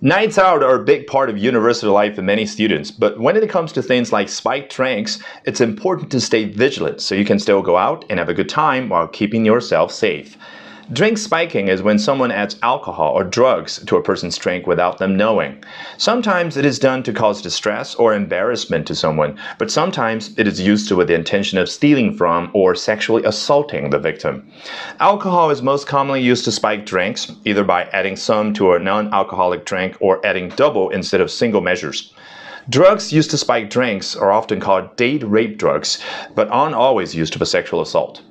Nights out are a big part of university life for many students, but when it comes to things like spiked drinks, it's important to stay vigilant so you can still go out and have a good time while keeping yourself safe. Drink spiking is when someone adds alcohol or drugs to a person's drink without them knowing. Sometimes it is done to cause distress or embarrassment to someone, but sometimes it is used with the intention of stealing from or sexually assaulting the victim. Alcohol is most commonly used to spike drinks, either by adding some to a non alcoholic drink or adding double instead of single measures. Drugs used to spike drinks are often called date rape drugs, but aren't always used for sexual assault.